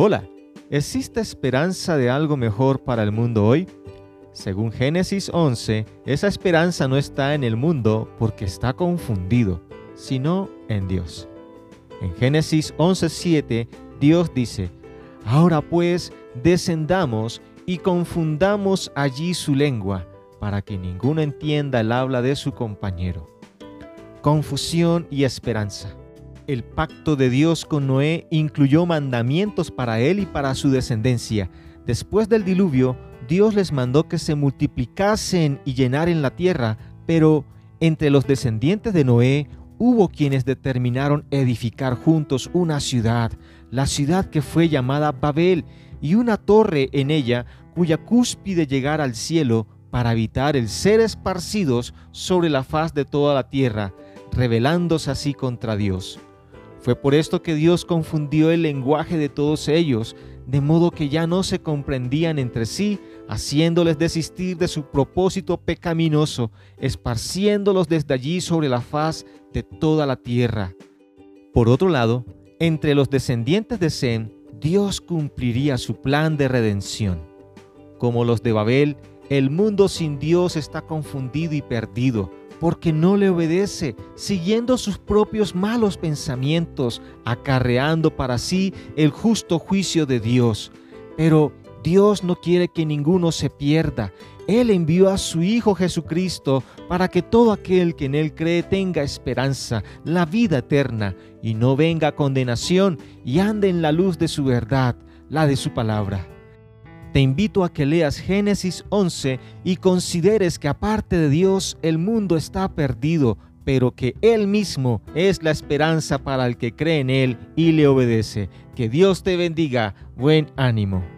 Hola, ¿existe esperanza de algo mejor para el mundo hoy? Según Génesis 11, esa esperanza no está en el mundo porque está confundido, sino en Dios. En Génesis 11:7, Dios dice, Ahora pues, descendamos y confundamos allí su lengua, para que ninguno entienda el habla de su compañero. Confusión y esperanza. El pacto de Dios con Noé incluyó mandamientos para él y para su descendencia. Después del diluvio, Dios les mandó que se multiplicasen y llenaren la tierra, pero entre los descendientes de Noé hubo quienes determinaron edificar juntos una ciudad, la ciudad que fue llamada Babel, y una torre en ella cuya cúspide llegara al cielo para evitar el ser esparcidos sobre la faz de toda la tierra, rebelándose así contra Dios. Fue por esto que Dios confundió el lenguaje de todos ellos, de modo que ya no se comprendían entre sí, haciéndoles desistir de su propósito pecaminoso, esparciéndolos desde allí sobre la faz de toda la tierra. Por otro lado, entre los descendientes de Sem, Dios cumpliría su plan de redención. Como los de Babel, el mundo sin Dios está confundido y perdido, porque no le obedece, siguiendo sus propios malos pensamientos, acarreando para sí el justo juicio de Dios. Pero Dios no quiere que ninguno se pierda. Él envió a su Hijo Jesucristo para que todo aquel que en Él cree tenga esperanza, la vida eterna, y no venga condenación, y ande en la luz de su verdad, la de su palabra te invito a que leas Génesis 11 y consideres que aparte de Dios el mundo está perdido, pero que Él mismo es la esperanza para el que cree en Él y le obedece. Que Dios te bendiga. Buen ánimo.